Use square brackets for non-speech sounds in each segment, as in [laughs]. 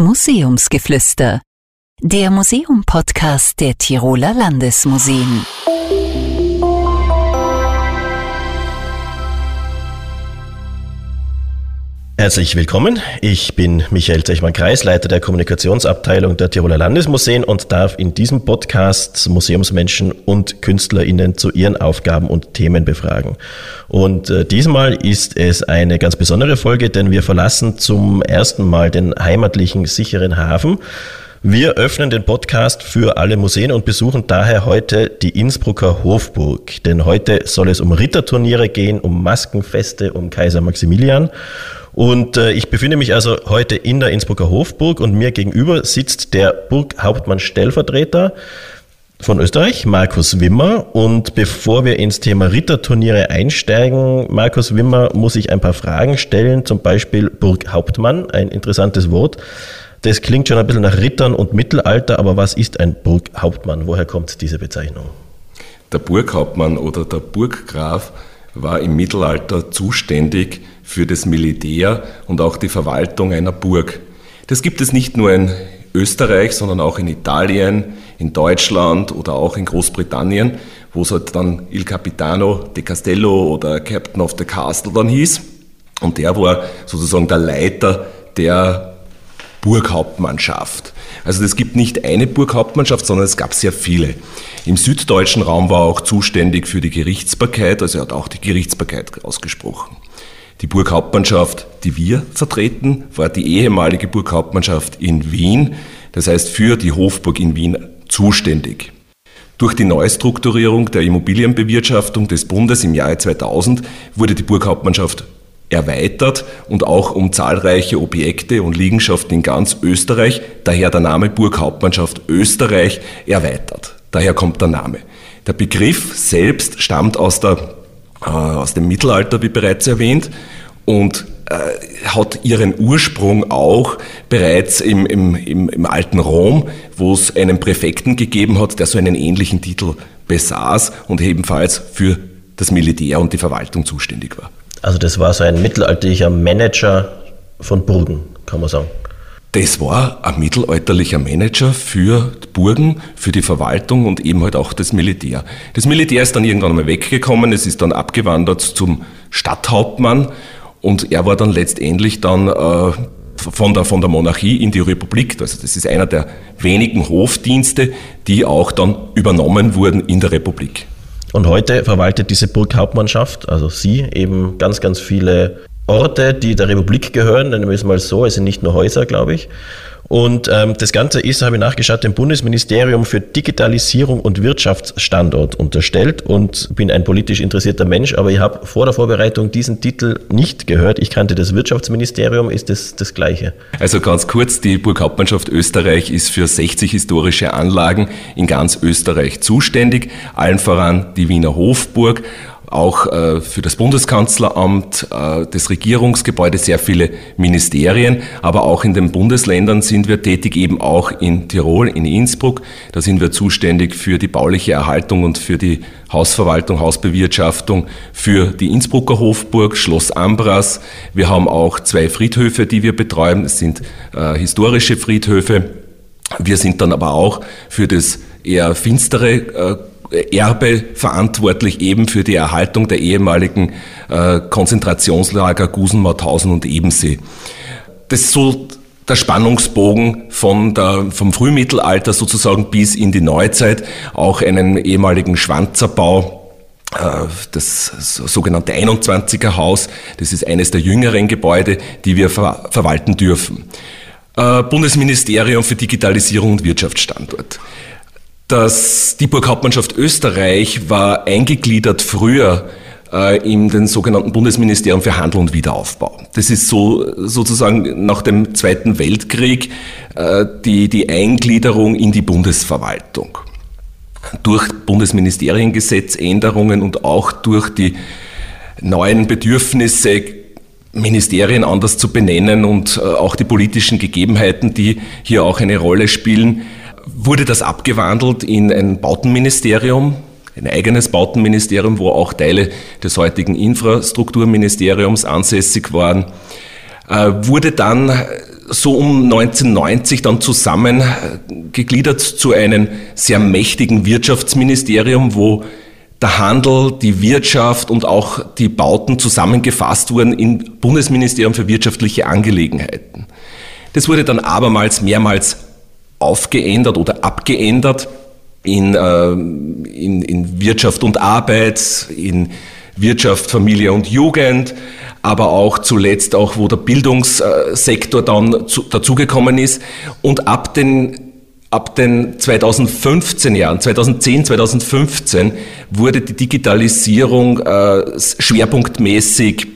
Museumsgeflüster, der Museum-Podcast der Tiroler Landesmuseen. Herzlich willkommen. Ich bin Michael Zechmann-Kreis, Leiter der Kommunikationsabteilung der Tiroler Landesmuseen und darf in diesem Podcast Museumsmenschen und KünstlerInnen zu ihren Aufgaben und Themen befragen. Und äh, diesmal ist es eine ganz besondere Folge, denn wir verlassen zum ersten Mal den heimatlichen sicheren Hafen. Wir öffnen den Podcast für alle Museen und besuchen daher heute die Innsbrucker Hofburg. Denn heute soll es um Ritterturniere gehen, um Maskenfeste, um Kaiser Maximilian. Und äh, ich befinde mich also heute in der Innsbrucker Hofburg und mir gegenüber sitzt der Burghauptmann-Stellvertreter von Österreich, Markus Wimmer. Und bevor wir ins Thema Ritterturniere einsteigen, Markus Wimmer, muss ich ein paar Fragen stellen, zum Beispiel Burghauptmann, ein interessantes Wort. Das klingt schon ein bisschen nach Rittern und Mittelalter, aber was ist ein Burghauptmann? Woher kommt diese Bezeichnung? Der Burghauptmann oder der Burggraf war im Mittelalter zuständig für das Militär und auch die Verwaltung einer Burg. Das gibt es nicht nur in Österreich, sondern auch in Italien, in Deutschland oder auch in Großbritannien, wo es halt dann Il Capitano de Castello oder Captain of the Castle dann hieß. Und der war sozusagen der Leiter der Burghauptmannschaft. Also es gibt nicht eine Burghauptmannschaft, sondern es gab sehr viele. Im süddeutschen Raum war er auch zuständig für die Gerichtsbarkeit, also er hat auch die Gerichtsbarkeit ausgesprochen. Die Burghauptmannschaft, die wir vertreten, war die ehemalige Burghauptmannschaft in Wien, das heißt für die Hofburg in Wien zuständig. Durch die Neustrukturierung der Immobilienbewirtschaftung des Bundes im Jahre 2000 wurde die Burghauptmannschaft erweitert und auch um zahlreiche Objekte und Liegenschaften in ganz Österreich, daher der Name Burghauptmannschaft Österreich, erweitert. Daher kommt der Name. Der Begriff selbst stammt aus der äh, aus dem Mittelalter, wie bereits erwähnt, und äh, hat ihren Ursprung auch bereits im, im, im, im alten Rom, wo es einen Präfekten gegeben hat, der so einen ähnlichen Titel besaß und ebenfalls für das Militär und die Verwaltung zuständig war. Also das war so ein mittelalterlicher Manager von Burgen, kann man sagen. Das war ein mittelalterlicher Manager für Burgen, für die Verwaltung und eben halt auch das Militär. Das Militär ist dann irgendwann mal weggekommen, es ist dann abgewandert zum Stadthauptmann und er war dann letztendlich dann äh, von, der, von der Monarchie in die Republik. Also das ist einer der wenigen Hofdienste, die auch dann übernommen wurden in der Republik. Und heute verwaltet diese Burghauptmannschaft, also Sie, eben ganz, ganz viele Orte, die der Republik gehören, nennen wir es mal so, es sind nicht nur Häuser, glaube ich. Und ähm, das Ganze ist, habe ich nachgeschaut, dem Bundesministerium für Digitalisierung und Wirtschaftsstandort unterstellt und bin ein politisch interessierter Mensch, aber ich habe vor der Vorbereitung diesen Titel nicht gehört. Ich kannte das Wirtschaftsministerium, ist das das gleiche? Also ganz kurz, die Burghauptmannschaft Österreich ist für 60 historische Anlagen in ganz Österreich zuständig, allen voran die Wiener Hofburg auch äh, für das Bundeskanzleramt, äh, das Regierungsgebäude, sehr viele Ministerien, aber auch in den Bundesländern sind wir tätig, eben auch in Tirol, in Innsbruck. Da sind wir zuständig für die bauliche Erhaltung und für die Hausverwaltung, Hausbewirtschaftung, für die Innsbrucker Hofburg, Schloss Ambras. Wir haben auch zwei Friedhöfe, die wir betreuen. Es sind äh, historische Friedhöfe. Wir sind dann aber auch für das eher finstere äh, Erbe verantwortlich eben für die Erhaltung der ehemaligen äh, Konzentrationslager Gusen-Mauthausen und Ebensee. Das ist so der Spannungsbogen von der, vom Frühmittelalter sozusagen bis in die Neuzeit, auch einen ehemaligen Schwanzerbau, äh, das sogenannte 21er Haus, das ist eines der jüngeren Gebäude, die wir ver verwalten dürfen. Äh, Bundesministerium für Digitalisierung und Wirtschaftsstandort dass die Burghauptmannschaft Österreich war eingegliedert früher äh, in den sogenannten Bundesministerium für Handel und Wiederaufbau. Das ist so sozusagen nach dem Zweiten Weltkrieg äh, die, die Eingliederung in die Bundesverwaltung. Durch Bundesministeriengesetzänderungen und auch durch die neuen Bedürfnisse Ministerien anders zu benennen und äh, auch die politischen Gegebenheiten, die hier auch eine Rolle spielen, wurde das abgewandelt in ein Bautenministerium, ein eigenes Bautenministerium, wo auch Teile des heutigen Infrastrukturministeriums ansässig waren, äh, wurde dann so um 1990 dann zusammengegliedert zu einem sehr mächtigen Wirtschaftsministerium, wo der Handel, die Wirtschaft und auch die Bauten zusammengefasst wurden im Bundesministerium für wirtschaftliche Angelegenheiten. Das wurde dann abermals mehrmals aufgeändert oder abgeändert in, äh, in, in Wirtschaft und Arbeit, in Wirtschaft, Familie und Jugend, aber auch zuletzt auch, wo der Bildungssektor dann zu, dazugekommen ist. Und ab den, ab den 2015 Jahren, 2010, 2015, wurde die Digitalisierung äh, schwerpunktmäßig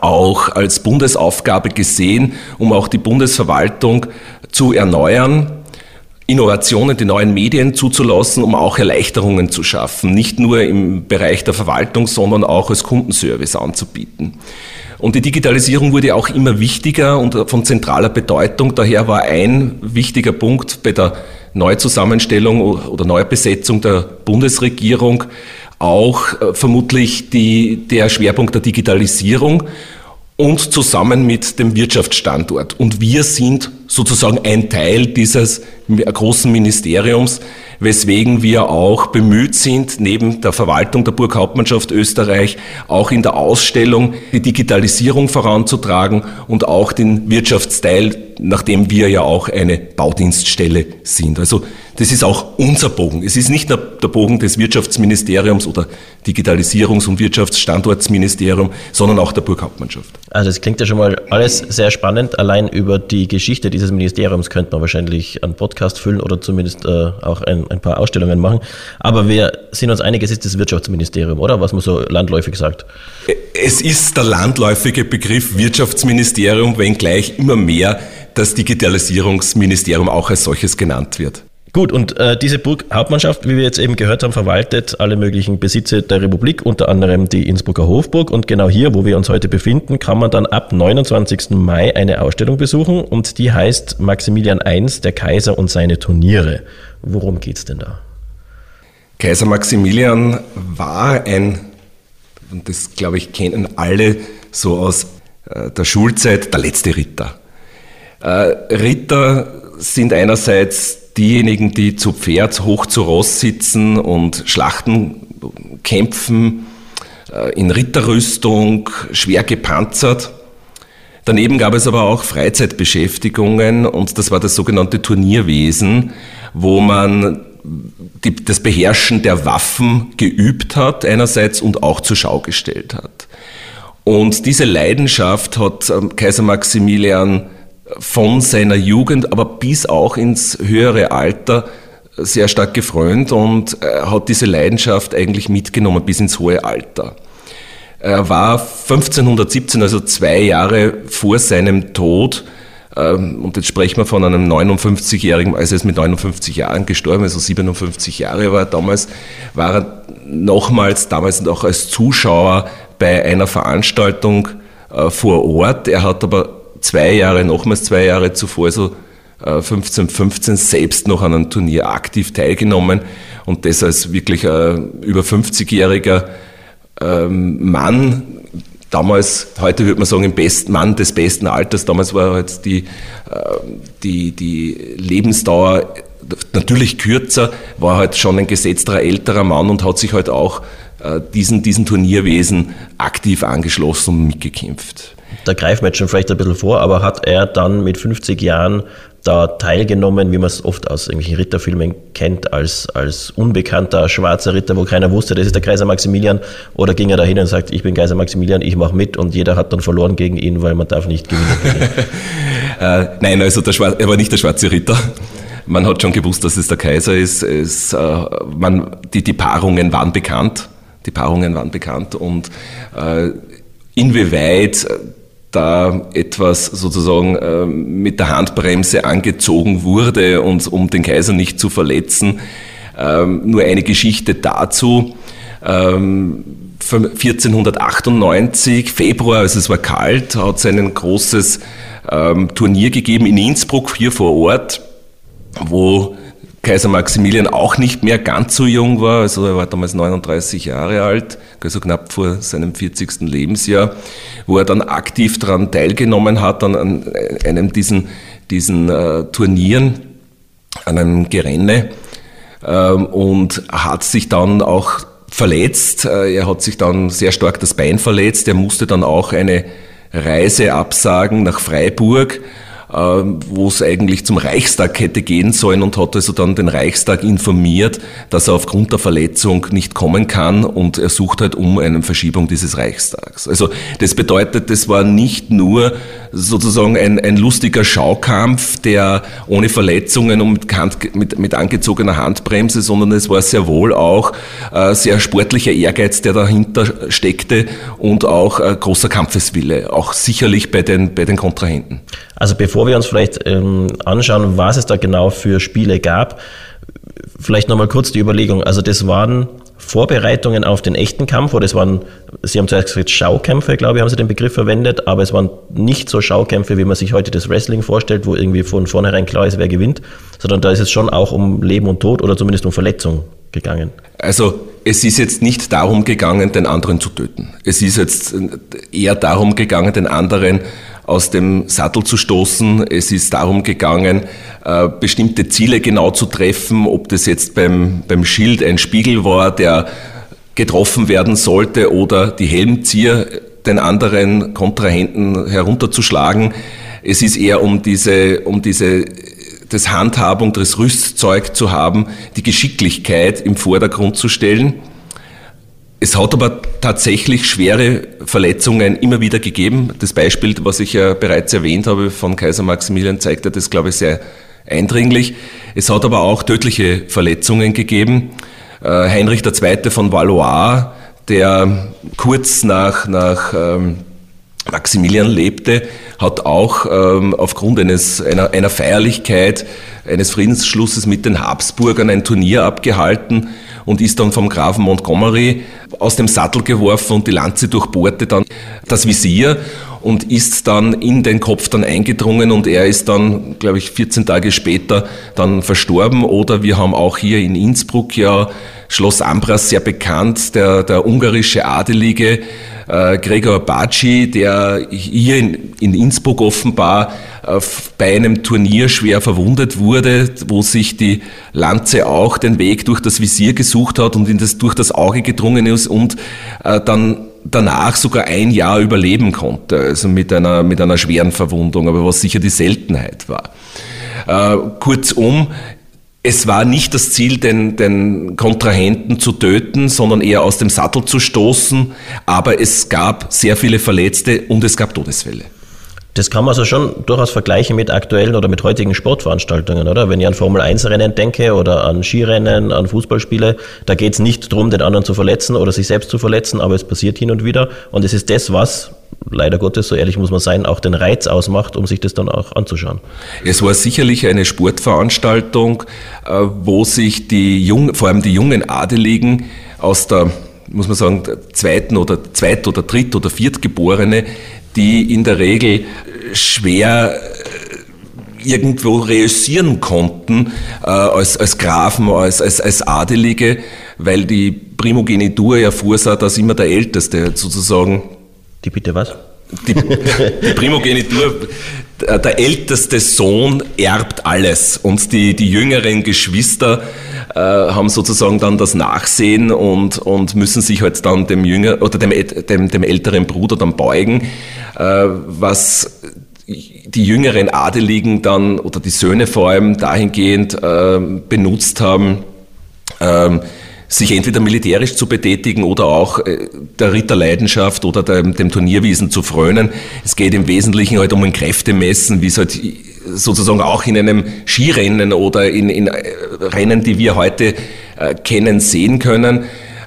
auch als Bundesaufgabe gesehen, um auch die Bundesverwaltung zu erneuern Innovationen, die neuen Medien zuzulassen, um auch Erleichterungen zu schaffen, nicht nur im Bereich der Verwaltung, sondern auch als Kundenservice anzubieten. Und die Digitalisierung wurde auch immer wichtiger und von zentraler Bedeutung. Daher war ein wichtiger Punkt bei der Neuzusammenstellung oder Neubesetzung der Bundesregierung auch äh, vermutlich die, der Schwerpunkt der Digitalisierung und zusammen mit dem Wirtschaftsstandort. Und wir sind sozusagen ein Teil dieses großen Ministeriums, weswegen wir auch bemüht sind, neben der Verwaltung der Burghauptmannschaft Österreich auch in der Ausstellung die Digitalisierung voranzutragen und auch den Wirtschaftsteil, nachdem wir ja auch eine Baudienststelle sind. Also das ist auch unser Bogen. Es ist nicht der, Bogen des Wirtschaftsministeriums oder Digitalisierungs- und Wirtschaftsstandortsministerium, sondern auch der Burghauptmannschaft. Also das klingt ja schon mal alles sehr spannend. Allein über die Geschichte dieses Ministeriums könnte man wahrscheinlich einen Podcast füllen oder zumindest äh, auch ein, ein, paar Ausstellungen machen. Aber wir sind uns einig, es ist das Wirtschaftsministerium, oder? Was man so landläufig sagt. Es ist der landläufige Begriff Wirtschaftsministerium, wenngleich immer mehr das Digitalisierungsministerium auch als solches genannt wird. Gut, und äh, diese Burghauptmannschaft, wie wir jetzt eben gehört haben, verwaltet alle möglichen Besitze der Republik, unter anderem die Innsbrucker Hofburg. Und genau hier, wo wir uns heute befinden, kann man dann ab 29. Mai eine Ausstellung besuchen und die heißt Maximilian I, der Kaiser und seine Turniere. Worum geht's denn da? Kaiser Maximilian war ein, und das glaube ich kennen alle so aus äh, der Schulzeit, der letzte Ritter. Äh, Ritter sind einerseits diejenigen, die zu Pferd hoch zu Ross sitzen und Schlachten kämpfen, äh, in Ritterrüstung, schwer gepanzert. Daneben gab es aber auch Freizeitbeschäftigungen und das war das sogenannte Turnierwesen, wo man die, das Beherrschen der Waffen geübt hat einerseits und auch zur Schau gestellt hat. Und diese Leidenschaft hat ähm, Kaiser Maximilian von seiner Jugend, aber bis auch ins höhere Alter sehr stark gefreut und er hat diese Leidenschaft eigentlich mitgenommen bis ins hohe Alter. Er war 1517, also zwei Jahre vor seinem Tod, ähm, und jetzt sprechen wir von einem 59-Jährigen, also er ist mit 59 Jahren gestorben, also 57 Jahre war er damals, war er nochmals damals noch als Zuschauer bei einer Veranstaltung äh, vor Ort. Er hat aber zwei Jahre, nochmals zwei Jahre zuvor, so 15, 15 selbst noch an einem Turnier aktiv teilgenommen und das als wirklich ein über 50-jähriger ähm, Mann, damals, heute würde man sagen, im besten Mann des besten Alters, damals war halt die, äh, die, die Lebensdauer natürlich kürzer, war halt schon ein gesetzter älterer Mann und hat sich halt auch äh, diesen, diesen Turnierwesen aktiv angeschlossen und mitgekämpft da greifen wir jetzt schon vielleicht ein bisschen vor, aber hat er dann mit 50 Jahren da teilgenommen, wie man es oft aus irgendwelchen Ritterfilmen kennt, als, als unbekannter schwarzer Ritter, wo keiner wusste, das ist der Kaiser Maximilian, oder ging er da hin und sagt, ich bin Kaiser Maximilian, ich mache mit und jeder hat dann verloren gegen ihn, weil man darf nicht gewinnen. [laughs] äh, nein, also der Schwar er war nicht der schwarze Ritter. Man hat schon gewusst, dass es der Kaiser ist. Es, äh, man, die, die Paarungen waren bekannt. Die Paarungen waren bekannt und äh, inwieweit da etwas sozusagen äh, mit der Handbremse angezogen wurde und um den Kaiser nicht zu verletzen. Ähm, nur eine Geschichte dazu. Ähm, 1498, Februar, also es war kalt, hat es ein großes ähm, Turnier gegeben in Innsbruck, hier vor Ort, wo Kaiser Maximilian auch nicht mehr ganz so jung war, also er war damals 39 Jahre alt, also knapp vor seinem 40. Lebensjahr, wo er dann aktiv daran teilgenommen hat, an, einem diesen, diesen äh, Turnieren, an einem Gerenne ähm, und hat sich dann auch verletzt. Äh, er hat sich dann sehr stark das Bein verletzt. Er musste dann auch eine Reise absagen nach Freiburg wo es eigentlich zum Reichstag hätte gehen sollen und hat also dann den Reichstag informiert, dass er aufgrund der Verletzung nicht kommen kann und er sucht halt um eine Verschiebung dieses Reichstags. Also das bedeutet, das war nicht nur sozusagen ein, ein lustiger Schaukampf, der ohne Verletzungen und mit, mit, mit angezogener Handbremse, sondern es war sehr wohl auch äh, sehr sportlicher Ehrgeiz, der dahinter steckte und auch äh, großer Kampfeswille, auch sicherlich bei den, bei den Kontrahenten. Also bevor wir uns vielleicht ähm, anschauen, was es da genau für Spiele gab, vielleicht nochmal kurz die Überlegung. Also das waren Vorbereitungen auf den echten Kampf oder es waren, Sie haben zuerst gesagt Schaukämpfe, glaube ich, haben Sie den Begriff verwendet, aber es waren nicht so Schaukämpfe, wie man sich heute das Wrestling vorstellt, wo irgendwie von vornherein klar ist, wer gewinnt, sondern da ist es schon auch um Leben und Tod oder zumindest um Verletzung gegangen. Also es ist jetzt nicht darum gegangen, den anderen zu töten. Es ist jetzt eher darum gegangen, den anderen aus dem Sattel zu stoßen. Es ist darum gegangen, äh, bestimmte Ziele genau zu treffen, ob das jetzt beim, beim Schild ein Spiegel war, der getroffen werden sollte oder die Helmzieher den anderen Kontrahenten herunterzuschlagen. Es ist eher um diese, um diese das Handhabung, das Rüstzeug zu haben, die Geschicklichkeit im Vordergrund zu stellen. Es hat aber tatsächlich schwere Verletzungen immer wieder gegeben. Das Beispiel, was ich ja bereits erwähnt habe von Kaiser Maximilian, zeigte das, glaube ich, sehr eindringlich. Es hat aber auch tödliche Verletzungen gegeben. Äh, Heinrich II. von Valois, der kurz nach, nach ähm, Maximilian lebte, hat auch ähm, aufgrund eines, einer, einer Feierlichkeit eines Friedensschlusses mit den Habsburgern ein Turnier abgehalten und ist dann vom Grafen Montgomery aus dem Sattel geworfen und die Lanze durchbohrte dann das Visier und ist dann in den Kopf dann eingedrungen und er ist dann, glaube ich, 14 Tage später dann verstorben. Oder wir haben auch hier in Innsbruck ja Schloss Ambras sehr bekannt, der, der ungarische Adelige äh, Gregor Baci, der hier in, in Innsbruck offenbar äh, bei einem Turnier schwer verwundet wurde, wo sich die Lanze auch den Weg durch das Visier gesucht hat und in das, durch das Auge gedrungen ist und äh, dann danach sogar ein Jahr überleben konnte, also mit einer, mit einer schweren Verwundung, aber was sicher die Seltenheit war. Äh, kurzum, es war nicht das Ziel, den, den Kontrahenten zu töten, sondern eher aus dem Sattel zu stoßen, aber es gab sehr viele Verletzte und es gab Todesfälle. Das kann man also schon durchaus vergleichen mit aktuellen oder mit heutigen Sportveranstaltungen, oder? Wenn ich an Formel-1-Rennen denke oder an Skirennen, an Fußballspiele, da geht es nicht darum, den anderen zu verletzen oder sich selbst zu verletzen, aber es passiert hin und wieder. Und es ist das, was, leider Gottes, so ehrlich muss man sein, auch den Reiz ausmacht, um sich das dann auch anzuschauen. Es war sicherlich eine Sportveranstaltung, äh, wo sich die jungen, vor allem die jungen Adeligen aus der muss man sagen, zweiten oder zweit- oder dritt- oder viertgeborene, die in der Regel schwer äh, irgendwo reüssieren konnten äh, als, als Grafen, als, als, als Adelige, weil die Primogenitur ja vorsah, dass immer der Älteste sozusagen. Die bitte was? Die, die Primogenitur, der älteste Sohn erbt alles und die, die jüngeren Geschwister äh, haben sozusagen dann das Nachsehen und, und müssen sich halt dann dem Jünger oder dem, dem, dem älteren Bruder dann beugen, äh, was die jüngeren Adeligen dann oder die Söhne vor allem dahingehend äh, benutzt haben, ähm, sich entweder militärisch zu betätigen oder auch äh, der Ritterleidenschaft oder dem, dem Turnierwesen zu frönen. Es geht im Wesentlichen halt um ein Kräftemessen, wie es halt sozusagen auch in einem Skirennen oder in, in äh, Rennen, die wir heute äh, kennen, sehen können.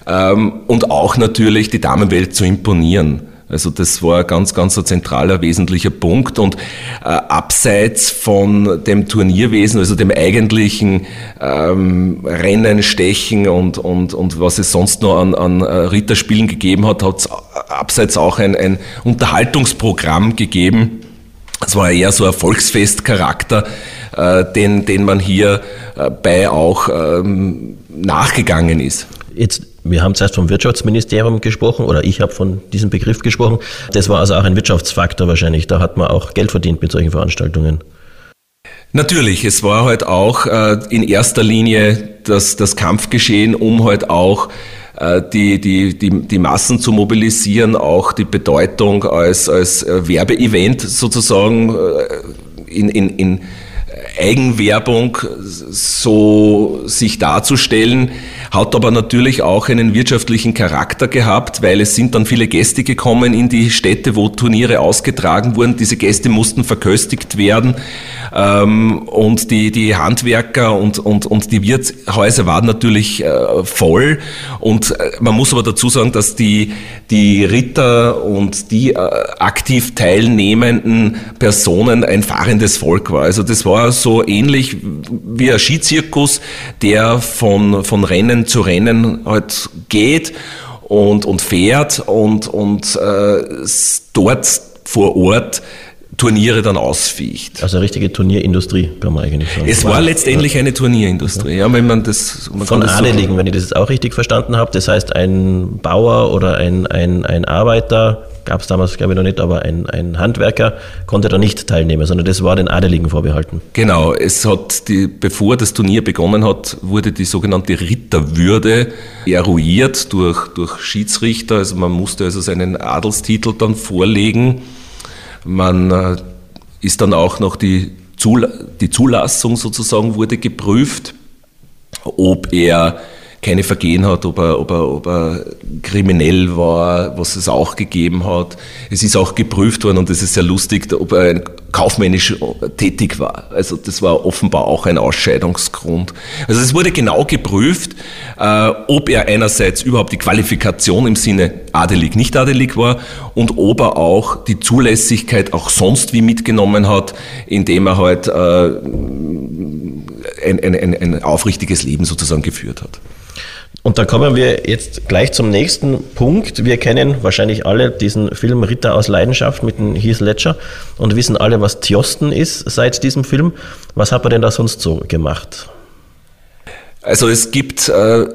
Ähm, und auch natürlich die Damenwelt zu imponieren. Also das war ganz, ganz ein zentraler, wesentlicher Punkt. Und äh, abseits von dem Turnierwesen, also dem eigentlichen ähm, Rennen, Stechen und, und, und was es sonst noch an, an äh, Ritterspielen gegeben hat, hat es abseits auch ein, ein Unterhaltungsprogramm gegeben. Es war eher so ein Volksfestcharakter, äh, den, den man hier äh, bei auch ähm, nachgegangen ist. Jetzt, wir haben zuerst vom Wirtschaftsministerium gesprochen oder ich habe von diesem Begriff gesprochen. Das war also auch ein Wirtschaftsfaktor wahrscheinlich. Da hat man auch Geld verdient mit solchen Veranstaltungen. Natürlich, es war halt auch äh, in erster Linie das, das Kampfgeschehen, um halt auch die, die, die, die Massen zu mobilisieren, auch die Bedeutung als, als äh, Werbeevent sozusagen äh, in, in, in Eigenwerbung so sich darzustellen, hat aber natürlich auch einen wirtschaftlichen Charakter gehabt, weil es sind dann viele Gäste gekommen in die Städte, wo Turniere ausgetragen wurden. Diese Gäste mussten verköstigt werden ähm, und die, die Handwerker und, und, und die Wirtshäuser waren natürlich äh, voll und äh, man muss aber dazu sagen, dass die, die Ritter und die äh, aktiv teilnehmenden Personen ein fahrendes Volk war. Also das war so ähnlich wie ein Skizirkus, der von, von Rennen zu Rennen halt geht und, und fährt und, und äh, dort vor Ort Turniere dann ausficht. Also eine richtige Turnierindustrie, kann man eigentlich sagen. Es war letztendlich eine Turnierindustrie, ja, wenn man das... Man Von Adeligen, so wenn ich das auch richtig verstanden habe. Das heißt, ein Bauer oder ein, ein, ein Arbeiter, gab es damals glaube ich noch nicht, aber ein, ein Handwerker konnte da nicht teilnehmen, sondern das war den Adeligen vorbehalten. Genau, es hat, die, bevor das Turnier begonnen hat, wurde die sogenannte Ritterwürde eruiert durch, durch Schiedsrichter. Also man musste also seinen Adelstitel dann vorlegen man äh, ist dann auch noch die, Zul die Zulassung sozusagen wurde geprüft, ob er keine Vergehen hat, ob er, ob, er, ob er kriminell war, was es auch gegeben hat. Es ist auch geprüft worden und es ist sehr lustig, ob er kaufmännisch tätig war. Also das war offenbar auch ein Ausscheidungsgrund. Also es wurde genau geprüft, äh, ob er einerseits überhaupt die Qualifikation im Sinne adelig, nicht adelig war und ob er auch die Zulässigkeit auch sonst wie mitgenommen hat, indem er halt äh, ein, ein, ein, ein aufrichtiges Leben sozusagen geführt hat. Und da kommen wir jetzt gleich zum nächsten Punkt. Wir kennen wahrscheinlich alle diesen Film Ritter aus Leidenschaft mit dem Heath Ledger und wissen alle, was Tjosten ist seit diesem Film. Was hat er denn da sonst so gemacht? Also es gibt äh,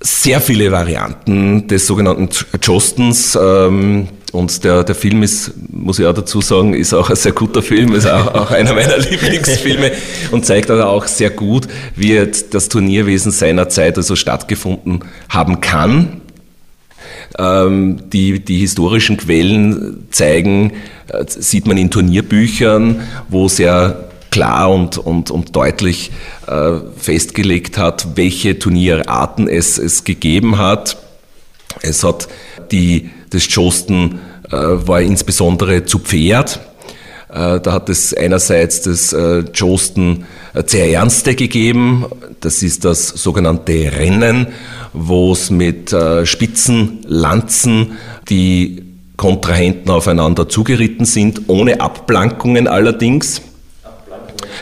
sehr viele Varianten des sogenannten Jostens. Ähm, und der, der Film ist, muss ich auch dazu sagen, ist auch ein sehr guter Film, ist auch, auch einer meiner [laughs] Lieblingsfilme und zeigt auch sehr gut, wie das Turnierwesen seiner Zeit also stattgefunden haben kann. Ähm, die, die historischen Quellen zeigen, äh, sieht man in Turnierbüchern, wo sehr klar und, und, und deutlich äh, festgelegt hat, welche Turnierarten es, es gegeben hat. Es hat die das Josten äh, war insbesondere zu Pferd. Äh, da hat es einerseits das äh, Josten sehr ernste gegeben. Das ist das sogenannte Rennen, wo es mit spitzen Lanzen die Kontrahenten aufeinander zugeritten sind, ohne Abplankungen allerdings.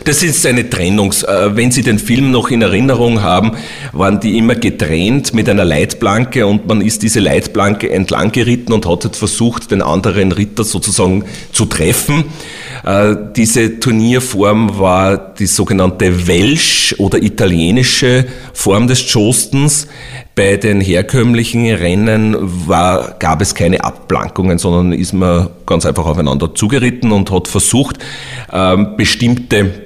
Das ist eine Trennungs. Äh, wenn Sie den Film noch in Erinnerung haben, waren die immer getrennt mit einer Leitplanke und man ist diese Leitplanke entlang geritten und hat versucht, den anderen Ritter sozusagen zu treffen. Äh, diese Turnierform war die sogenannte Welsh- oder italienische Form des Jostens. Bei den herkömmlichen Rennen war, gab es keine Abplankungen, sondern ist man ganz einfach aufeinander zugeritten und hat versucht, ähm, bestimmte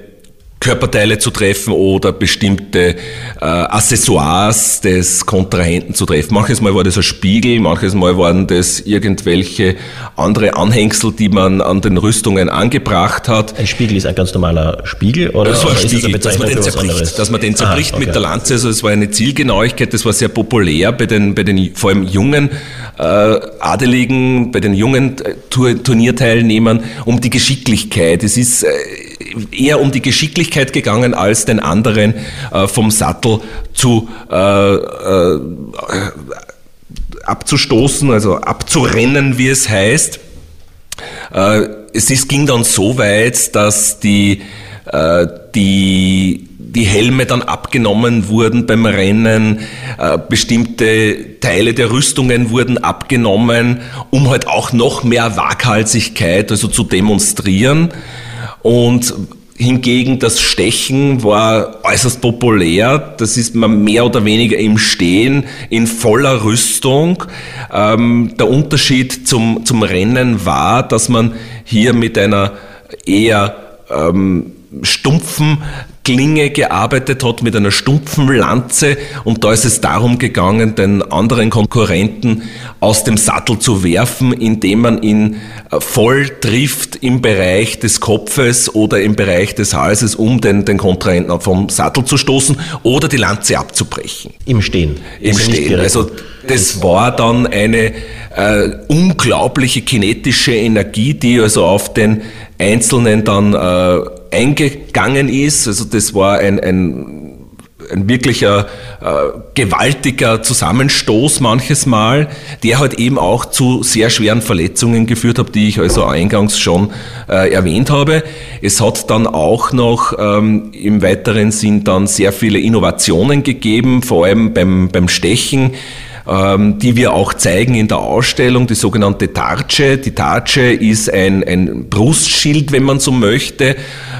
Körperteile zu treffen oder bestimmte äh, Accessoires des Kontrahenten zu treffen. Manches Mal war das ein Spiegel, manches Mal waren das irgendwelche andere Anhängsel, die man an den Rüstungen angebracht hat. Ein Spiegel ist ein ganz normaler Spiegel oder, das war ein Spiegel, dass man den zerbricht, dass man den zerbricht ah, okay. mit der Lanze. Also es war eine Zielgenauigkeit, das war sehr populär bei den, bei den vor allem jungen äh, Adeligen, bei den jungen äh, Turnierteilnehmern um die Geschicklichkeit. Es ist äh, eher um die Geschicklichkeit gegangen, als den anderen äh, vom Sattel zu äh, äh, abzustoßen, also abzurennen, wie es heißt. Äh, es ist, ging dann so weit, dass die, äh, die die Helme dann abgenommen wurden beim Rennen, äh, bestimmte Teile der Rüstungen wurden abgenommen, um halt auch noch mehr Waghalsigkeit also zu demonstrieren. Und Hingegen das Stechen war äußerst populär. Das ist man mehr oder weniger im Stehen in voller Rüstung. Ähm, der Unterschied zum, zum Rennen war, dass man hier mit einer eher ähm, stumpfen Klinge gearbeitet hat mit einer stumpfen Lanze und da ist es darum gegangen, den anderen Konkurrenten aus dem Sattel zu werfen, indem man ihn äh, voll trifft im Bereich des Kopfes oder im Bereich des Halses, um den, den Kontrahenten vom Sattel zu stoßen oder die Lanze abzubrechen. Im Stehen. Im Stehen. Also das war dann eine äh, unglaubliche kinetische Energie, die also auf den Einzelnen dann äh, eingegangen ist. Also das war ein, ein, ein wirklicher äh, gewaltiger Zusammenstoß manches Mal, der halt eben auch zu sehr schweren Verletzungen geführt hat, die ich also eingangs schon äh, erwähnt habe. Es hat dann auch noch ähm, im weiteren Sinn dann sehr viele Innovationen gegeben, vor allem beim, beim Stechen die wir auch zeigen in der Ausstellung, die sogenannte Tarche. Die Tarche ist ein, ein Brustschild, wenn man so möchte,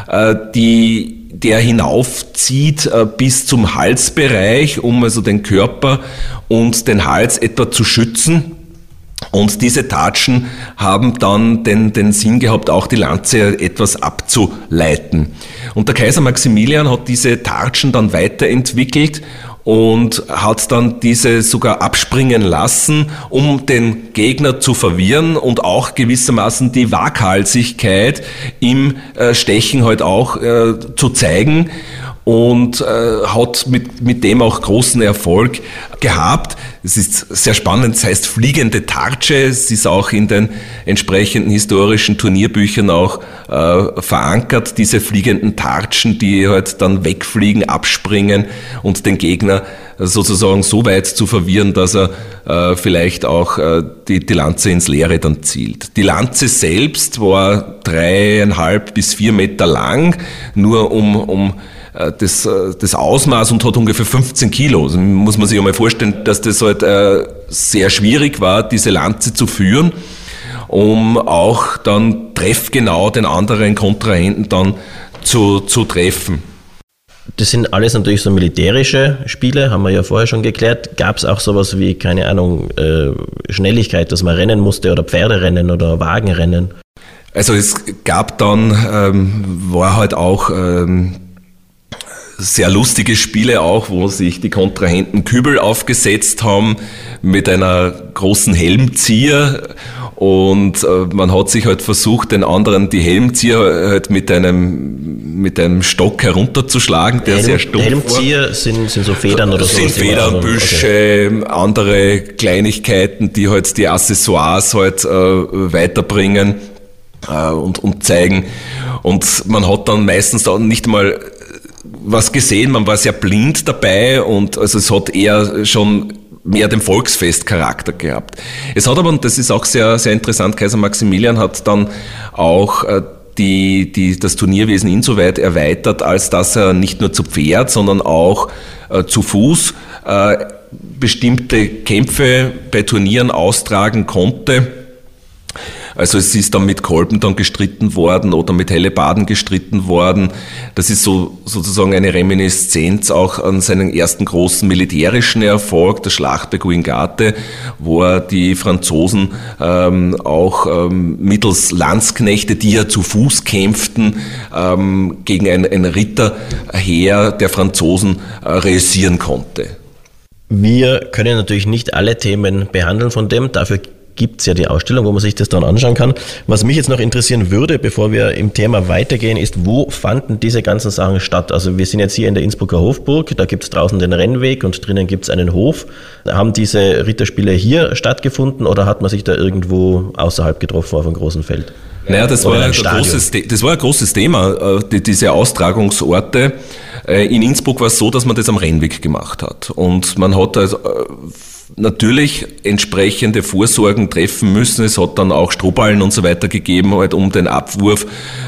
äh, die der hinaufzieht äh, bis zum Halsbereich, um also den Körper und den Hals etwa zu schützen. Und diese Tatschen haben dann den, den Sinn gehabt, auch die Lanze etwas abzuleiten. Und der Kaiser Maximilian hat diese Tatschen dann weiterentwickelt und hat dann diese sogar abspringen lassen, um den Gegner zu verwirren und auch gewissermaßen die Waghalsigkeit im äh, Stechen halt auch äh, zu zeigen und äh, hat mit, mit dem auch großen Erfolg gehabt. Es ist sehr spannend, es heißt fliegende Tarche, es ist auch in den entsprechenden historischen Turnierbüchern auch äh, verankert, diese fliegenden Tartschen, die halt dann wegfliegen, abspringen und den Gegner sozusagen so weit zu verwirren, dass er äh, vielleicht auch äh, die, die Lanze ins Leere dann zielt. Die Lanze selbst war dreieinhalb bis vier Meter lang, nur um, um das, äh, das Ausmaß und hat ungefähr 15 Kilo. Also muss man sich einmal vorstellen, dass das halt äh, sehr schwierig war, diese Lanze zu führen, um auch dann treffgenau den anderen Kontrahenten dann zu, zu treffen. Das sind alles natürlich so militärische Spiele, haben wir ja vorher schon geklärt. Gab es auch sowas wie, keine Ahnung, Schnelligkeit, dass man rennen musste oder Pferderennen oder Wagenrennen? Also es gab dann, ähm, war halt auch ähm, sehr lustige Spiele auch, wo sich die Kontrahenten Kübel aufgesetzt haben mit einer großen Helmzieher und äh, man hat sich halt versucht, den anderen die Helmzieher halt mit einem, mit einem Stock herunterzuschlagen, der Helm, sehr stumpf Helmzieher war. Sind, sind so Federn oder so? Sind Federn, Büsche, okay. andere Kleinigkeiten, die halt die Accessoires halt äh, weiterbringen äh, und, und zeigen. Und man hat dann meistens auch nicht mal was gesehen, man war sehr blind dabei und also es hat eher schon mehr den Volksfestcharakter gehabt. Es hat aber, und das ist auch sehr, sehr interessant, Kaiser Maximilian hat dann auch äh, die, die, das Turnierwesen insoweit erweitert, als dass er nicht nur zu Pferd, sondern auch äh, zu Fuß äh, bestimmte Kämpfe bei Turnieren austragen konnte also es ist dann mit Kolben dann gestritten worden oder mit Hellebaden gestritten worden. Das ist so sozusagen eine Reminiszenz auch an seinen ersten großen militärischen Erfolg, der Schlacht bei Guingate, wo er die Franzosen ähm, auch ähm, mittels Landsknechte, die ja zu Fuß kämpften, ähm, gegen ein, ein Ritterheer der Franzosen äh, realisieren konnte. Wir können natürlich nicht alle Themen behandeln von dem. Dafür gibt es ja die Ausstellung, wo man sich das dann anschauen kann. Was mich jetzt noch interessieren würde, bevor wir im Thema weitergehen, ist, wo fanden diese ganzen Sachen statt? Also wir sind jetzt hier in der Innsbrucker Hofburg, da gibt es draußen den Rennweg und drinnen gibt es einen Hof. Haben diese Ritterspiele hier stattgefunden oder hat man sich da irgendwo außerhalb getroffen auf einem großen Feld? Naja, das, war ein, großes, das war ein großes Thema, äh, diese Austragungsorte. Äh, in Innsbruck war es so, dass man das am Rennweg gemacht hat. Und man hat also natürlich entsprechende Vorsorgen treffen müssen. Es hat dann auch Strohballen und so weiter gegeben, halt um den Abwurf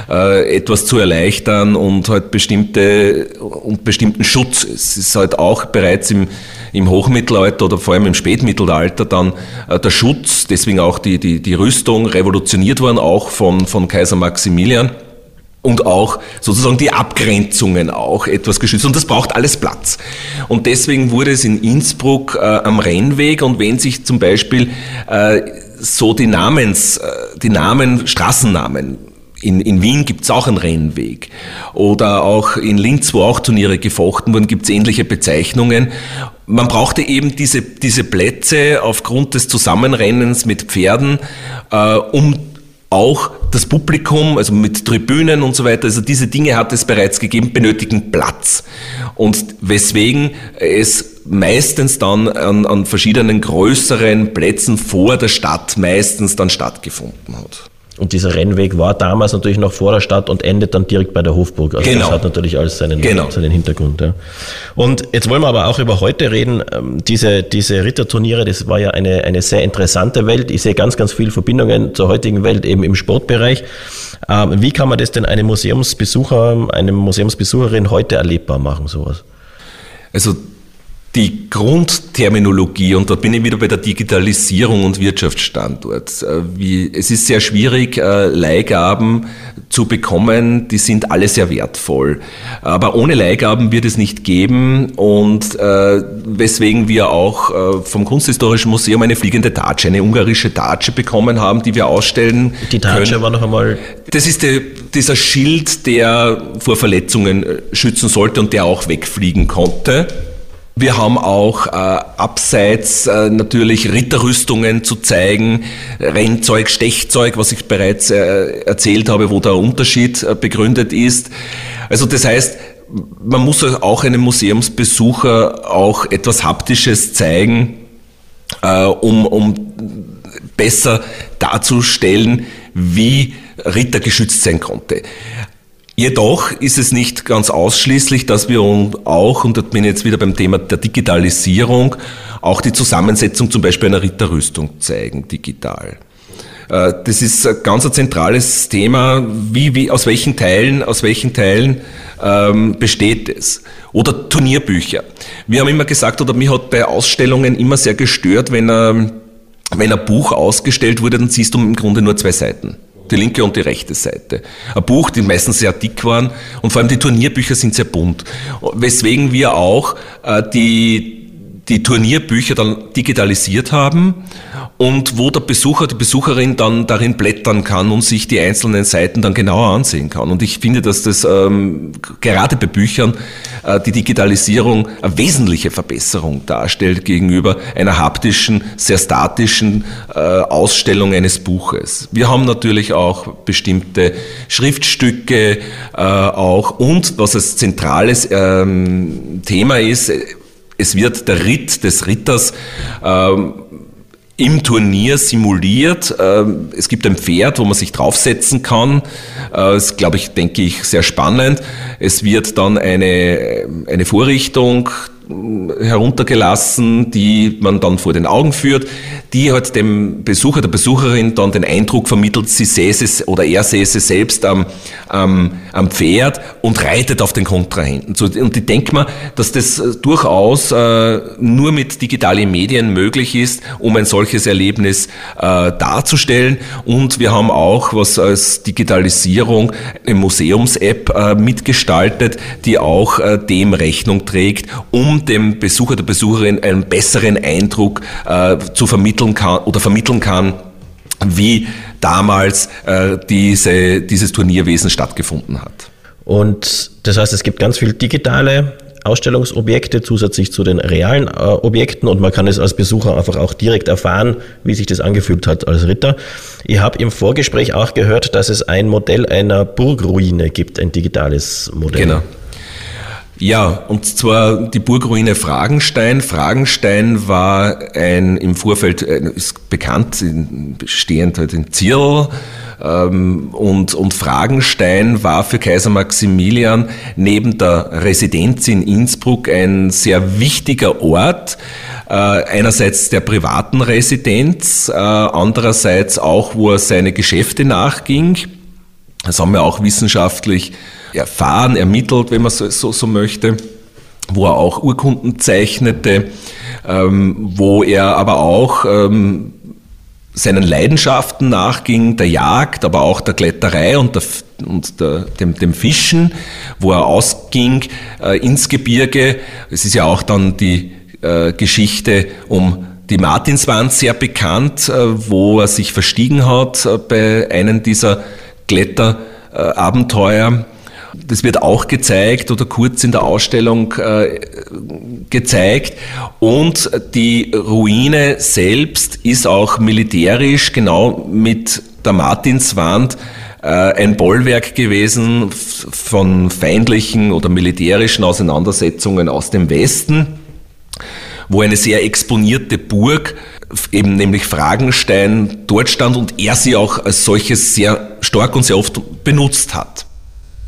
äh, etwas zu erleichtern und halt bestimmte und bestimmten Schutz. Es ist halt auch bereits im, im Hochmittelalter oder vor allem im Spätmittelalter dann äh, der Schutz, deswegen auch die, die, die Rüstung revolutioniert worden, auch von, von Kaiser Maximilian. Und auch sozusagen die Abgrenzungen auch etwas geschützt. Und das braucht alles Platz. Und deswegen wurde es in Innsbruck äh, am Rennweg und wenn sich zum Beispiel äh, so die Namens, äh, die Namen, Straßennamen in, in Wien gibt's auch einen Rennweg. Oder auch in Linz, wo auch Turniere gefochten wurden, gibt's ähnliche Bezeichnungen. Man brauchte eben diese, diese Plätze aufgrund des Zusammenrennens mit Pferden, äh, um auch das Publikum, also mit Tribünen und so weiter, also diese Dinge hat es bereits gegeben, benötigen Platz. Und weswegen es meistens dann an, an verschiedenen größeren Plätzen vor der Stadt meistens dann stattgefunden hat. Und dieser Rennweg war damals natürlich noch vor der Stadt und endet dann direkt bei der Hofburg. Also genau. das hat natürlich alles seinen, genau. seinen Hintergrund. Ja. Und jetzt wollen wir aber auch über heute reden. Ähm, diese, diese Ritterturniere, das war ja eine, eine sehr interessante Welt. Ich sehe ganz, ganz viele Verbindungen zur heutigen Welt eben im Sportbereich. Ähm, wie kann man das denn einem Museumsbesucher, einem Museumsbesucherin heute erlebbar machen, sowas? Also die Grundterminologie, und da bin ich wieder bei der Digitalisierung und Wirtschaftsstandort. Äh, wie, es ist sehr schwierig, äh, Leihgaben zu bekommen, die sind alle sehr wertvoll. Aber ohne Leihgaben wird es nicht geben und äh, weswegen wir auch äh, vom Kunsthistorischen Museum eine fliegende Tatsche, eine ungarische Tatsche bekommen haben, die wir ausstellen. Die Tatsche war noch einmal. Das ist die, dieser Schild, der vor Verletzungen äh, schützen sollte und der auch wegfliegen konnte. Wir haben auch äh, abseits äh, natürlich Ritterrüstungen zu zeigen, Rennzeug, Stechzeug, was ich bereits äh, erzählt habe, wo der Unterschied äh, begründet ist. Also das heißt, man muss auch einem Museumsbesucher auch etwas Haptisches zeigen, äh, um, um besser darzustellen, wie Ritter geschützt sein konnte. Jedoch ist es nicht ganz ausschließlich, dass wir auch, und da bin ich jetzt wieder beim Thema der Digitalisierung, auch die Zusammensetzung zum Beispiel einer Ritterrüstung zeigen, digital. Äh, das ist ein ganz ein zentrales Thema, wie, wie, aus welchen Teilen, aus welchen Teilen ähm, besteht es. Oder Turnierbücher. Wir haben immer gesagt, oder mich hat bei Ausstellungen immer sehr gestört, wenn, ähm, wenn ein Buch ausgestellt wurde, dann siehst du im Grunde nur zwei Seiten die linke und die rechte Seite. Ein Buch, die meistens sehr dick waren und vor allem die Turnierbücher sind sehr bunt. Weswegen wir auch äh, die, die Turnierbücher dann digitalisiert haben und wo der Besucher, die Besucherin dann darin blättern kann und sich die einzelnen Seiten dann genauer ansehen kann. Und ich finde, dass das ähm, gerade bei Büchern äh, die Digitalisierung eine wesentliche Verbesserung darstellt gegenüber einer haptischen, sehr statischen äh, Ausstellung eines Buches. Wir haben natürlich auch bestimmte Schriftstücke äh, auch und was als zentrales ähm, Thema ist, es wird der Ritt des Ritters ähm, im Turnier simuliert. Ähm, es gibt ein Pferd, wo man sich draufsetzen kann. Äh, das ist, glaube ich, denke ich, sehr spannend. Es wird dann eine, eine Vorrichtung heruntergelassen, die man dann vor den Augen führt, die halt dem Besucher, der Besucherin dann den Eindruck vermittelt, sie säße oder er säße selbst am, am, am Pferd und reitet auf den Kontrahenten. Und ich denke mal, dass das äh, durchaus äh, nur mit digitalen Medien möglich ist, um ein solches Erlebnis äh, darzustellen. Und wir haben auch, was als Digitalisierung, eine Museums-App äh, mitgestaltet, die auch äh, dem Rechnung trägt, um dem Besucher, der Besucherin einen besseren Eindruck äh, zu vermitteln kann oder vermitteln kann, wie damals äh, diese, dieses Turnierwesen stattgefunden hat. Und das heißt, es gibt ganz viele digitale Ausstellungsobjekte zusätzlich zu den realen äh, Objekten und man kann es als Besucher einfach auch direkt erfahren, wie sich das angefühlt hat als Ritter. Ich habe im Vorgespräch auch gehört, dass es ein Modell einer Burgruine gibt, ein digitales Modell. Genau. Ja, und zwar die Burgruine Fragenstein. Fragenstein war ein im Vorfeld äh, ist bekannt, bestehend halt in Zirl. Ähm, und, und Fragenstein war für Kaiser Maximilian neben der Residenz in Innsbruck ein sehr wichtiger Ort. Äh, einerseits der privaten Residenz, äh, andererseits auch, wo er seine Geschäfte nachging. Das haben wir auch wissenschaftlich erfahren, ermittelt, wenn man so, so, so möchte, wo er auch Urkunden zeichnete, ähm, wo er aber auch ähm, seinen Leidenschaften nachging, der Jagd, aber auch der Kletterei und, der, und der, dem, dem Fischen, wo er ausging äh, ins Gebirge. Es ist ja auch dann die äh, Geschichte um die Martinswand sehr bekannt, äh, wo er sich verstiegen hat äh, bei einem dieser Kletterabenteuer. Das wird auch gezeigt oder kurz in der Ausstellung äh, gezeigt. Und die Ruine selbst ist auch militärisch genau mit der Martinswand äh, ein Bollwerk gewesen von feindlichen oder militärischen Auseinandersetzungen aus dem Westen, wo eine sehr exponierte Burg eben nämlich Fragenstein dort stand und er sie auch als solches sehr stark und sehr oft benutzt hat.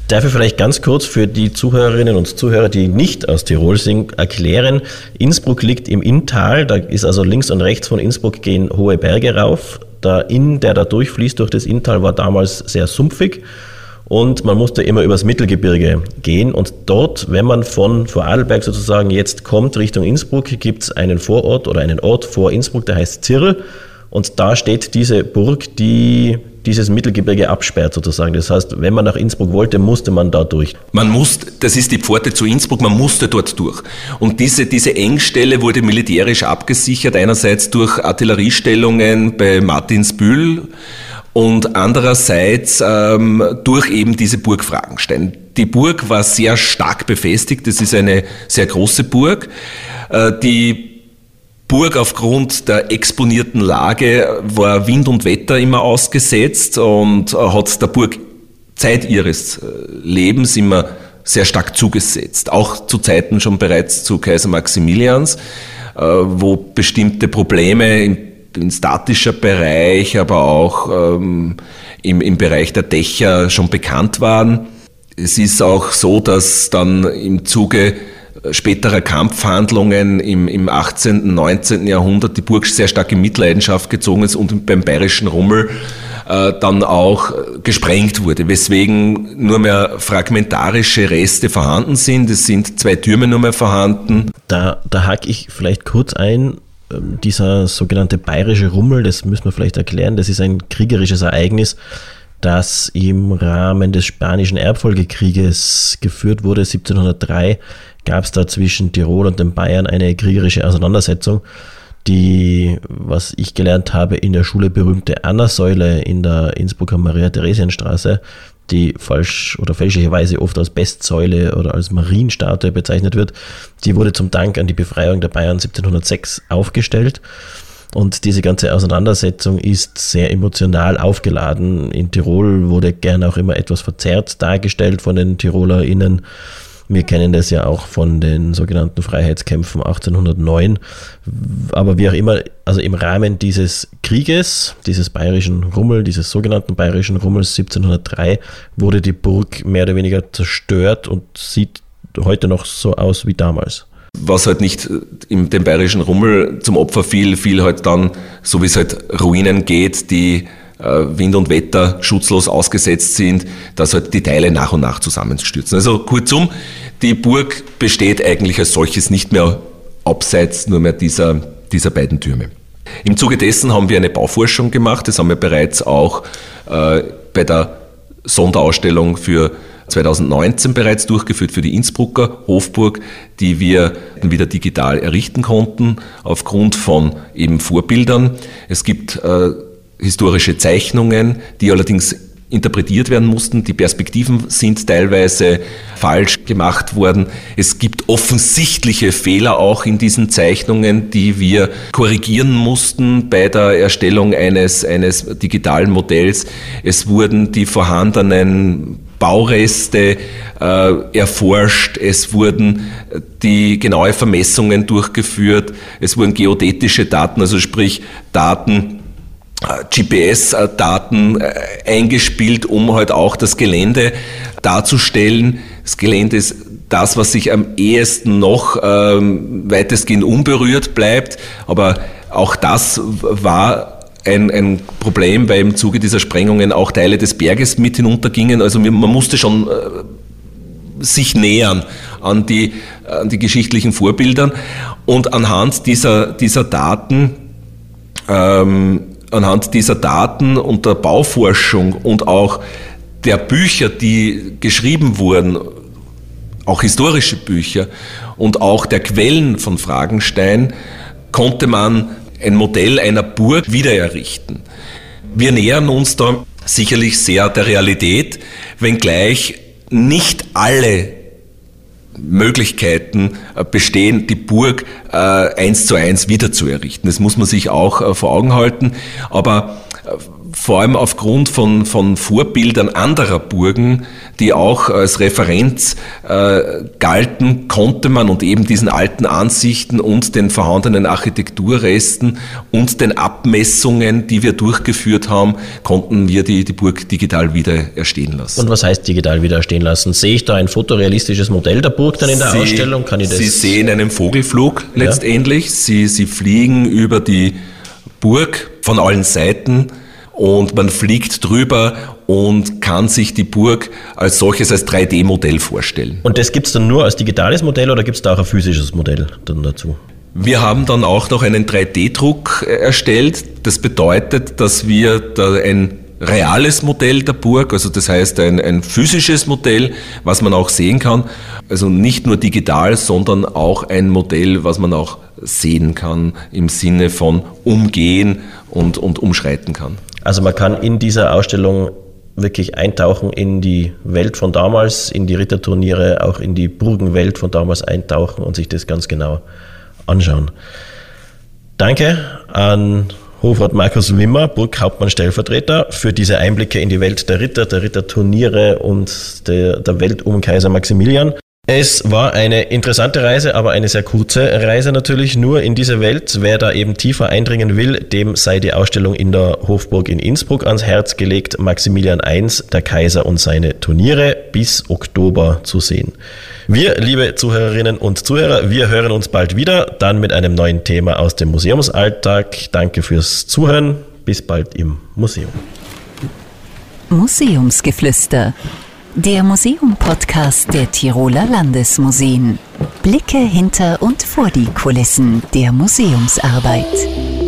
Darf ich vielleicht ganz kurz für die Zuhörerinnen und Zuhörer, die nicht aus Tirol sind, erklären, Innsbruck liegt im Inntal, da ist also links und rechts von Innsbruck gehen hohe Berge rauf. Der Inn, der da durchfließt durch das Inntal, war damals sehr sumpfig und man musste immer übers Mittelgebirge gehen und dort, wenn man von Vorarlberg sozusagen jetzt kommt Richtung Innsbruck, gibt es einen Vorort oder einen Ort vor Innsbruck, der heißt Zirl und da steht diese Burg, die dieses Mittelgebirge absperrt sozusagen. Das heißt, wenn man nach Innsbruck wollte, musste man da durch. Man musste, das ist die Pforte zu Innsbruck, man musste dort durch. Und diese, diese Engstelle wurde militärisch abgesichert, einerseits durch Artilleriestellungen bei Martinsbühl und andererseits ähm, durch eben diese Burg Frankenstein. Die Burg war sehr stark befestigt, das ist eine sehr große Burg. Äh, die Burg aufgrund der exponierten Lage war Wind und Wetter immer ausgesetzt und hat der Burg Zeit ihres äh, Lebens immer sehr stark zugesetzt. Auch zu Zeiten schon bereits zu Kaiser Maximilians, äh, wo bestimmte Probleme im, im statischer Bereich, aber auch ähm, im, im Bereich der Dächer schon bekannt waren. Es ist auch so, dass dann im Zuge späterer Kampfhandlungen im, im 18., 19. Jahrhundert die Burg sehr stark in Mitleidenschaft gezogen ist und beim bayerischen Rummel äh, dann auch gesprengt wurde, weswegen nur mehr fragmentarische Reste vorhanden sind. Es sind zwei Türme nur mehr vorhanden. Da, da hake ich vielleicht kurz ein. Ähm, dieser sogenannte bayerische Rummel, das müssen wir vielleicht erklären, das ist ein kriegerisches Ereignis, das im Rahmen des Spanischen Erbfolgekrieges geführt wurde, 1703 gab es da zwischen Tirol und den Bayern eine kriegerische Auseinandersetzung. Die, was ich gelernt habe, in der Schule berühmte Anna-Säule in der Innsbrucker Maria-Theresien-Straße, die falsch oder fälschlicherweise oft als Bestsäule oder als Marienstatue bezeichnet wird, die wurde zum Dank an die Befreiung der Bayern 1706 aufgestellt. Und diese ganze Auseinandersetzung ist sehr emotional aufgeladen. In Tirol wurde gern auch immer etwas verzerrt dargestellt von den TirolerInnen. Wir kennen das ja auch von den sogenannten Freiheitskämpfen 1809. Aber wie auch immer, also im Rahmen dieses Krieges, dieses bayerischen Rummel, dieses sogenannten bayerischen Rummels 1703, wurde die Burg mehr oder weniger zerstört und sieht heute noch so aus wie damals was halt nicht in dem bayerischen Rummel zum Opfer fiel, fiel halt dann, so wie es halt Ruinen geht, die Wind und Wetter schutzlos ausgesetzt sind, dass halt die Teile nach und nach zusammenstürzen. Also kurzum, die Burg besteht eigentlich als solches nicht mehr abseits nur mehr dieser, dieser beiden Türme. Im Zuge dessen haben wir eine Bauforschung gemacht, das haben wir bereits auch äh, bei der Sonderausstellung für 2019 bereits durchgeführt für die Innsbrucker Hofburg, die wir wieder digital errichten konnten aufgrund von eben Vorbildern. Es gibt äh, historische Zeichnungen, die allerdings interpretiert werden mussten. Die Perspektiven sind teilweise falsch gemacht worden. Es gibt offensichtliche Fehler auch in diesen Zeichnungen, die wir korrigieren mussten bei der Erstellung eines, eines digitalen Modells. Es wurden die vorhandenen Baureste äh, erforscht, es wurden die genaue Vermessungen durchgeführt, es wurden geodätische Daten, also sprich Daten GPS-Daten äh, eingespielt, um halt auch das Gelände darzustellen. Das Gelände ist das, was sich am ehesten noch ähm, weitestgehend unberührt bleibt, aber auch das war ein, ein Problem, weil im Zuge dieser Sprengungen auch Teile des Berges mit hinuntergingen. Also man musste schon äh, sich nähern an die, an die geschichtlichen Vorbildern und anhand dieser, dieser Daten ähm, anhand dieser Daten und der Bauforschung und auch der Bücher, die geschrieben wurden, auch historische Bücher und auch der Quellen von Fragenstein, konnte man ein Modell einer Burg wiedererrichten. Wir nähern uns da sicherlich sehr der Realität, wenngleich nicht alle Möglichkeiten äh, bestehen, die Burg äh, eins zu eins wieder zu errichten. Das muss man sich auch äh, vor Augen halten. Aber vor allem aufgrund von, von Vorbildern anderer Burgen, die auch als Referenz äh, galten, konnte man und eben diesen alten Ansichten und den vorhandenen Architekturresten und den Abmessungen, die wir durchgeführt haben, konnten wir die, die Burg digital wieder erstehen lassen. Und was heißt digital wieder erstehen lassen? Sehe ich da ein fotorealistisches Modell der Burg dann in der Sie, Ausstellung? Kann ich das Sie sehen einen Vogelflug letztendlich. Ja. Sie, Sie fliegen über die Burg von allen Seiten und man fliegt drüber und kann sich die Burg als solches als 3D-Modell vorstellen. Und das gibt es dann nur als digitales Modell oder gibt es da auch ein physisches Modell dann dazu? Wir haben dann auch noch einen 3D-Druck erstellt. Das bedeutet, dass wir da ein reales Modell der Burg, also das heißt ein, ein physisches Modell, was man auch sehen kann. Also nicht nur digital, sondern auch ein Modell, was man auch sehen kann im Sinne von umgehen und, und umschreiten kann. Also man kann in dieser Ausstellung wirklich eintauchen in die Welt von damals, in die Ritterturniere, auch in die Burgenwelt von damals eintauchen und sich das ganz genau anschauen. Danke an Hofrat Markus Wimmer, Burghauptmann Stellvertreter, für diese Einblicke in die Welt der Ritter, der Ritterturniere und der, der Welt um Kaiser Maximilian. Es war eine interessante Reise, aber eine sehr kurze Reise natürlich nur in diese Welt. Wer da eben tiefer eindringen will, dem sei die Ausstellung in der Hofburg in Innsbruck ans Herz gelegt. Maximilian I, der Kaiser und seine Turniere bis Oktober zu sehen. Wir, liebe Zuhörerinnen und Zuhörer, wir hören uns bald wieder, dann mit einem neuen Thema aus dem Museumsalltag. Danke fürs Zuhören. Bis bald im Museum. Museumsgeflüster der Museum-Podcast der Tiroler Landesmuseen. Blicke hinter und vor die Kulissen der Museumsarbeit.